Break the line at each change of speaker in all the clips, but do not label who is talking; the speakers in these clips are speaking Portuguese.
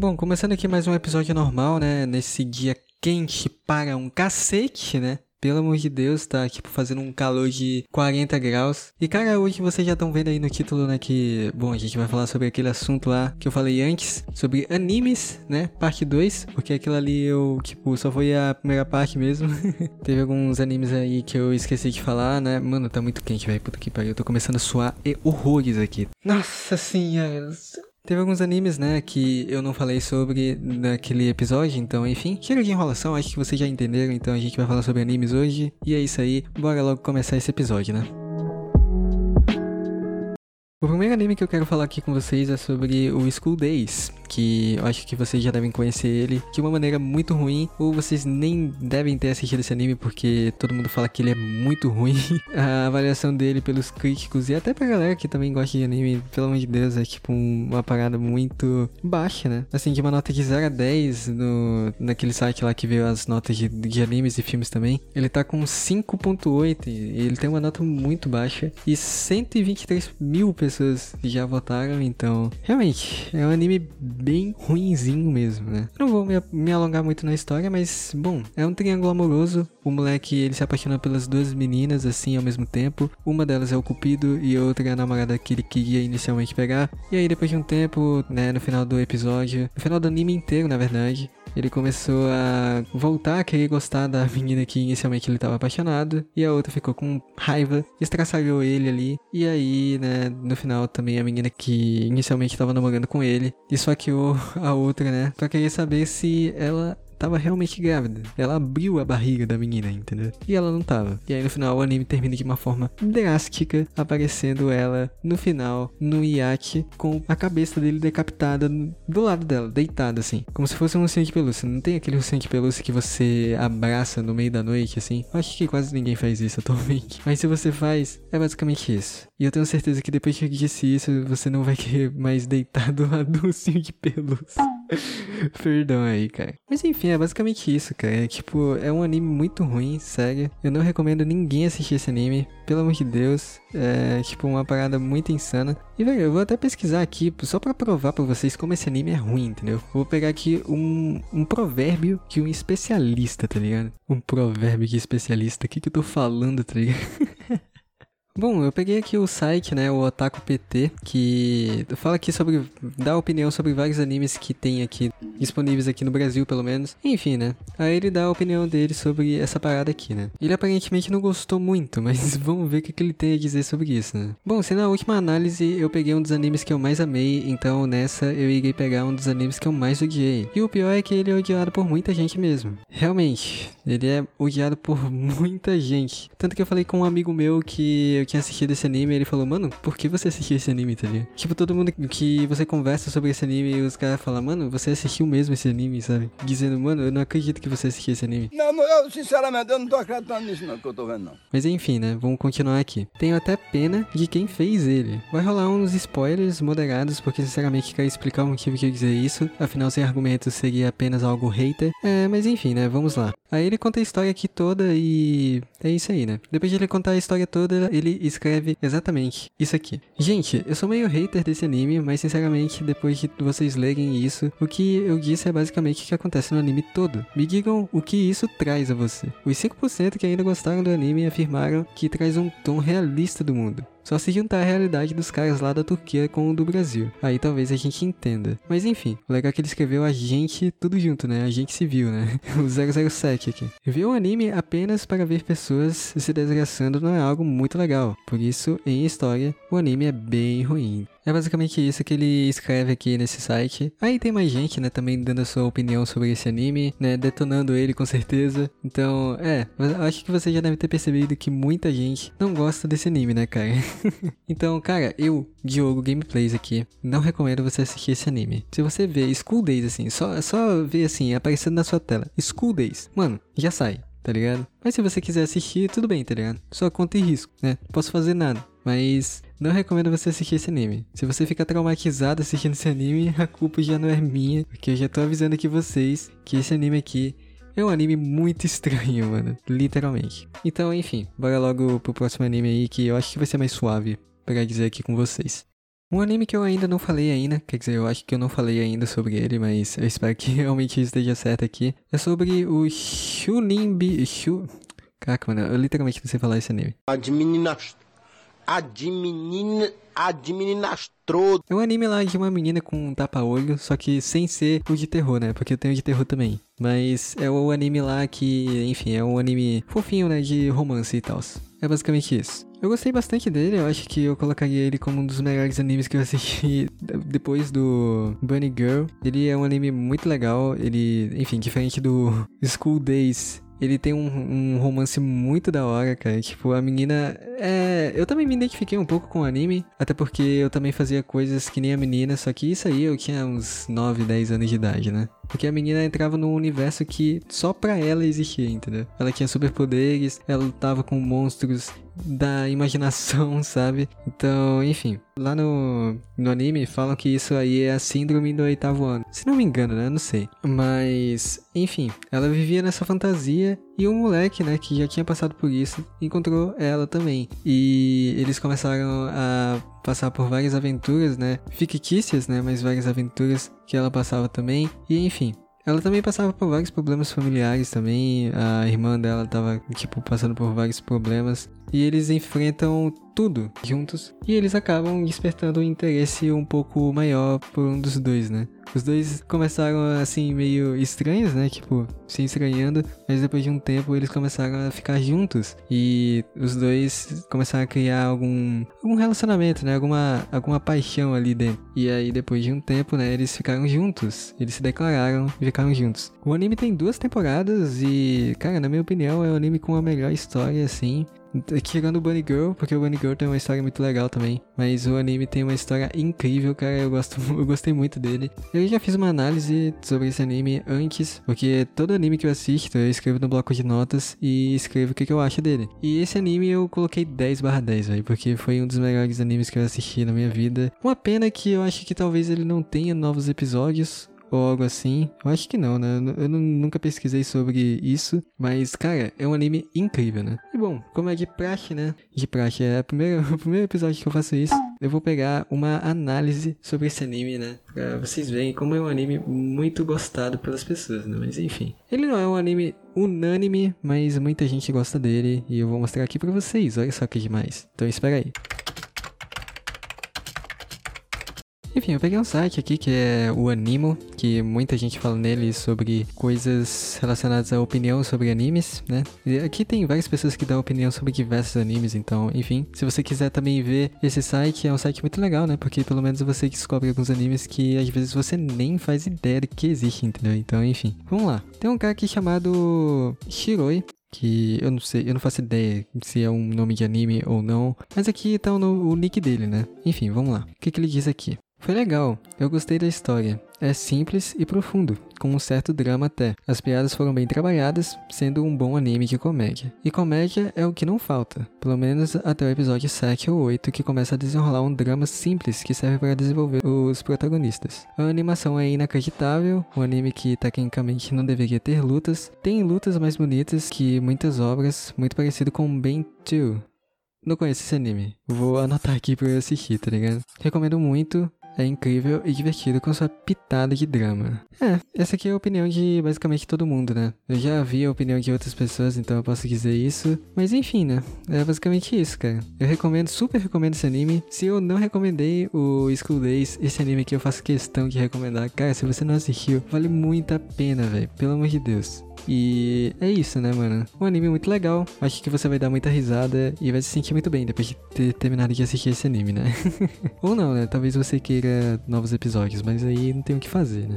Bom, começando aqui mais um episódio normal, né? Nesse dia quente para um cacete, né? Pelo amor de Deus, tá tipo fazendo um calor de 40 graus. E cara, hoje vocês já estão vendo aí no título, né, que bom, a gente vai falar sobre aquele assunto lá que eu falei antes, sobre animes, né, parte 2, porque aquilo ali eu, tipo, só foi a primeira parte mesmo. Teve alguns animes aí que eu esqueci de falar, né? Mano, tá muito quente, velho. Puta que pariu, eu tô começando a suar e horrores aqui. Nossa senhora. Teve alguns animes, né, que eu não falei sobre naquele episódio, então, enfim, chega de enrolação, acho que vocês já entenderam, então a gente vai falar sobre animes hoje. E é isso aí, bora logo começar esse episódio, né? O primeiro anime que eu quero falar aqui com vocês é sobre o School Days, que eu acho que vocês já devem conhecer ele de uma maneira muito ruim, ou vocês nem devem ter assistido esse anime porque todo mundo fala que ele é muito ruim. A avaliação dele pelos críticos e até pra galera que também gosta de anime, pelo amor de Deus, é tipo uma parada muito baixa, né? Assim, de uma nota de 0 a 10 no, naquele site lá que veio as notas de, de animes e filmes também, ele tá com 5.8 e ele tem uma nota muito baixa e 123 mil pessoas já votaram, então realmente é um anime bem ruinzinho mesmo, né? Não vou me, me, alongar muito na história, mas bom, é um triângulo amoroso. O moleque ele se apaixona pelas duas meninas assim ao mesmo tempo. Uma delas é o Cupido e outra é a namorada que ele queria inicialmente pegar. E aí depois de um tempo, né, no final do episódio, no final do anime inteiro, na verdade, ele começou a voltar a querer gostar da menina que inicialmente ele estava apaixonado, e a outra ficou com raiva, estraçalhou ele ali, e aí, né, no final também a menina que inicialmente estava namorando com ele, esfaqueou a outra, né, pra querer saber se ela tava realmente grávida. Ela abriu a barriga da menina, entendeu? E ela não tava. E aí no final o anime termina de uma forma drástica, aparecendo ela no final no iate com a cabeça dele decapitada do lado dela, deitada assim, como se fosse um ursinho de pelúcia. Não tem aquele ursinho de pelúcia que você abraça no meio da noite assim? Acho que quase ninguém faz isso atualmente. Mas se você faz, é basicamente isso. E eu tenho certeza que depois que eu disse isso, você não vai querer mais deitar do lado do ursinho de pelúcia. Perdão aí, cara. Mas enfim, é basicamente isso, cara. É, tipo, é um anime muito ruim, sério. Eu não recomendo ninguém assistir esse anime, pelo amor de Deus. É, tipo, uma parada muito insana. E, velho, eu vou até pesquisar aqui, só para provar pra vocês como esse anime é ruim, entendeu? Vou pegar aqui um, um provérbio que um especialista, tá ligado? Um provérbio que especialista. O que que eu tô falando, tá ligado? Bom, eu peguei aqui o site, né, o Otaku PT, que fala aqui sobre, dá opinião sobre vários animes que tem aqui, disponíveis aqui no Brasil, pelo menos. Enfim, né, aí ele dá a opinião dele sobre essa parada aqui, né. Ele aparentemente não gostou muito, mas vamos ver o que, que ele tem a dizer sobre isso, né. Bom, se na última análise eu peguei um dos animes que eu mais amei, então nessa eu irei pegar um dos animes que eu mais odiei. E o pior é que ele é odiado por muita gente mesmo. Realmente, ele é odiado por muita gente. Tanto que eu falei com um amigo meu que eu tinha assistido esse anime, ele falou, mano, por que você assistiu esse anime, tá ligado? Tipo, todo mundo que você conversa sobre esse anime e os caras falam, mano, você assistiu mesmo esse anime, sabe? Dizendo, mano, eu não acredito que você assistiu esse anime.
Não, eu, sinceramente, eu não tô acreditando nisso não, que eu tô vendo não.
Mas enfim, né, vamos continuar aqui. Tenho até pena de quem fez ele. Vai rolar uns spoilers moderados, porque sinceramente quero explicar o motivo que eu dizer isso, afinal sem argumentos seria apenas algo hater. É, mas enfim, né, vamos lá. Aí ele conta a história aqui toda e é isso aí, né? Depois de ele contar a história toda, ele escreve exatamente isso aqui. Gente, eu sou meio hater desse anime, mas sinceramente, depois de vocês lerem isso, o que eu disse é basicamente o que acontece no anime todo. Me digam o que isso traz a você. Os 5% que ainda gostaram do anime afirmaram que traz um tom realista do mundo. Só se juntar a realidade dos caras lá da Turquia com o do Brasil. Aí talvez a gente entenda. Mas enfim, o legal é que ele escreveu a gente tudo junto, né? A gente civil, né? o 007 aqui. Ver o anime apenas para ver pessoas se desgraçando não é algo muito legal. Por isso, em história, o anime é bem ruim. É basicamente isso que ele escreve aqui nesse site. Aí tem mais gente, né, também dando a sua opinião sobre esse anime, né, detonando ele com certeza. Então, é, acho que você já deve ter percebido que muita gente não gosta desse anime, né, cara? então, cara, eu, Diogo Gameplays aqui, não recomendo você assistir esse anime. Se você ver School Days, assim, só, só ver assim, aparecendo na sua tela, School Days, mano, já sai tá ligado? Mas se você quiser assistir, tudo bem, tá ligado? Só conta e risco, né? Não posso fazer nada. Mas não recomendo você assistir esse anime. Se você ficar traumatizado assistindo esse anime, a culpa já não é minha, porque eu já tô avisando aqui vocês que esse anime aqui é um anime muito estranho, mano. Literalmente. Então, enfim, bora logo pro próximo anime aí que eu acho que vai ser mais suave para dizer aqui com vocês. Um anime que eu ainda não falei ainda, quer dizer, eu acho que eu não falei ainda sobre ele, mas eu espero que realmente esteja certo aqui. É sobre o Shulimbi... Shu... Caraca, mano, eu literalmente não sei falar esse anime.
Adminas... Admin... Administrou.
É um anime lá de uma menina com um tapa-olho, só que sem ser o de terror, né? Porque eu tenho de terror também. Mas é o anime lá que, enfim, é um anime fofinho, né? De romance e tal. É basicamente isso. Eu gostei bastante dele, eu acho que eu colocaria ele como um dos melhores animes que eu assisti depois do Bunny Girl. Ele é um anime muito legal, ele, enfim, diferente do School Days ele tem um, um, romance muito da hora, cara. Tipo, a menina. É. Eu também me identifiquei um pouco com o anime. Até porque eu também fazia coisas que nem a menina. Só que isso aí eu tinha uns 9, 10 anos de idade, né? Porque a menina entrava num universo que só pra ela existia, entendeu? Ela tinha superpoderes, ela lutava com monstros da imaginação, sabe? Então, enfim. Lá no, no anime falam que isso aí é a síndrome do oitavo ano. Se não me engano, né? Não sei. Mas, enfim, ela vivia nessa fantasia e um moleque, né, que já tinha passado por isso, encontrou ela também. E eles começaram a passar por várias aventuras, né? Fictícias, né? Mas várias aventuras que ela passava também. E enfim, ela também passava por vários problemas familiares também. A irmã dela tava, tipo, passando por vários problemas. E eles enfrentam tudo juntos. E eles acabam despertando um interesse um pouco maior por um dos dois, né? Os dois começaram assim meio estranhos, né? Tipo, se estranhando, mas depois de um tempo eles começaram a ficar juntos e os dois começaram a criar algum, algum relacionamento, né? Alguma, alguma paixão ali dentro. E aí depois de um tempo, né, eles ficaram juntos. Eles se declararam e ficaram juntos. O anime tem duas temporadas e, cara, na minha opinião, é o anime com a melhor história assim. Tirando o Bunny Girl, porque o Bunny Girl tem uma história muito legal também. Mas o anime tem uma história incrível, cara. Eu, gosto, eu gostei muito dele. Eu já fiz uma análise sobre esse anime antes, porque todo anime que eu assisto eu escrevo no bloco de notas e escrevo o que, que eu acho dele. E esse anime eu coloquei 10 barra 10, velho, porque foi um dos melhores animes que eu assisti na minha vida. Uma pena que eu acho que talvez ele não tenha novos episódios, ou algo assim. Eu acho que não, né? Eu nunca pesquisei sobre isso, mas, cara, é um anime incrível, né? E bom, como é de praxe, né? De praxe, é primeira, o primeiro episódio que eu faço isso. Eu vou pegar uma análise sobre esse anime, né? Pra vocês verem como é um anime muito gostado pelas pessoas, né? Mas enfim. Ele não é um anime unânime, mas muita gente gosta dele e eu vou mostrar aqui pra vocês. Olha só que demais. Então espera aí. Enfim, eu peguei um site aqui que é o Animo, que muita gente fala nele sobre coisas relacionadas à opinião sobre animes, né? E aqui tem várias pessoas que dão opinião sobre diversos animes, então, enfim, se você quiser também ver esse site, é um site muito legal, né? Porque pelo menos você descobre alguns animes que às vezes você nem faz ideia de que existe, entendeu? Então, enfim, vamos lá. Tem um cara aqui chamado Shiroi, que eu não sei, eu não faço ideia se é um nome de anime ou não, mas aqui tá o, o nick dele, né? Enfim, vamos lá. O que, que ele diz aqui? Foi legal, eu gostei da história. É simples e profundo, com um certo drama até. As piadas foram bem trabalhadas, sendo um bom anime de comédia. E comédia é o que não falta, pelo menos até o episódio 7 ou 8 que começa a desenrolar um drama simples que serve para desenvolver os protagonistas. A animação é inacreditável, um anime que tecnicamente não deveria ter lutas, tem lutas mais bonitas que muitas obras, muito parecido com Ben 2, não conheço esse anime. Vou anotar aqui pra eu assistir, tá ligado? Recomendo muito é incrível e divertido com sua pitada de drama. É, essa aqui é a opinião de basicamente todo mundo, né? Eu já vi a opinião de outras pessoas, então eu posso dizer isso. Mas enfim, né? É basicamente isso, cara. Eu recomendo, super recomendo esse anime. Se eu não recomendei o School Days, esse anime aqui eu faço questão de recomendar. Cara, se você não assistiu, vale muito a pena, velho. Pelo amor de Deus. E é isso, né, mano? Um anime muito legal. Acho que você vai dar muita risada e vai se sentir muito bem depois de ter terminado de assistir esse anime, né? Ou não, né? Talvez você queira novos episódios, mas aí não tem o que fazer, né?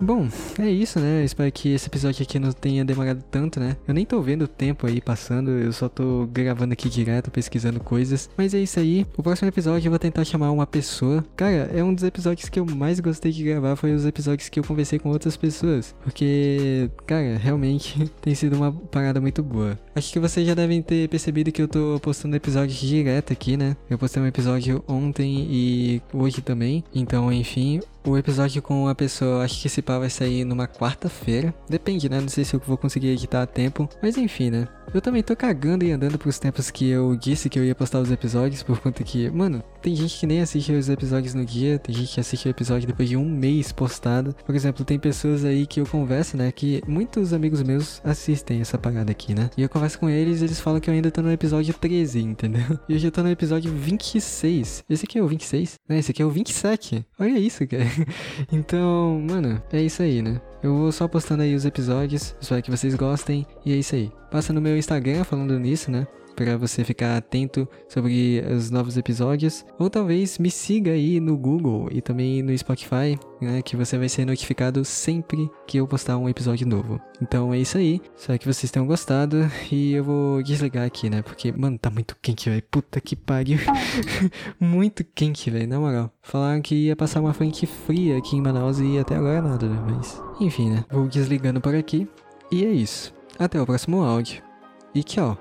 Bom, é isso, né? Eu espero que esse episódio aqui não tenha demorado tanto, né? Eu nem tô vendo o tempo aí passando, eu só tô gravando aqui direto, pesquisando coisas. Mas é isso aí. O próximo episódio eu vou tentar chamar uma pessoa. Cara, é um dos episódios que eu mais gostei de gravar, foi os episódios que eu conversei com outras pessoas. Porque, cara, realmente tem sido uma parada muito boa. Acho que vocês já devem ter percebido que eu tô postando episódios direto aqui, né? Eu postei um episódio ontem e hoje também. Então, enfim, O episódio com a pessoa, acho que esse pá vai sair numa quarta-feira. Depende, né? Não sei se eu vou conseguir editar a tempo. Mas enfim, né? Eu também tô cagando e andando pros tempos que eu disse que eu ia postar os episódios, por conta que, mano, tem gente que nem assiste os episódios no dia, tem gente que assiste o episódio depois de um mês postado. Por exemplo, tem pessoas aí que eu converso, né, que muitos amigos meus assistem essa parada aqui, né? E eu converso com eles, eles falam que eu ainda tô no episódio 13, entendeu? E eu já tô no episódio 26. Esse aqui é o 26? Não, esse aqui é o 27. Olha isso, cara. Então, mano, é isso aí, né? Eu vou só postando aí os episódios, espero que vocês gostem, e é isso aí. Passa no meu Instagram falando nisso, né? Para você ficar atento sobre os novos episódios. Ou talvez me siga aí no Google e também no Spotify, né? Que você vai ser notificado sempre que eu postar um episódio novo. Então é isso aí. Espero que vocês tenham gostado. E eu vou desligar aqui, né? Porque, mano, tá muito quente, velho. Puta que pariu. muito quente, velho. Na moral. Falaram que ia passar uma frente fria aqui em Manaus e até agora nada, né? Mas, enfim, né? Vou desligando por aqui. E é isso. Até o próximo áudio. E tchau.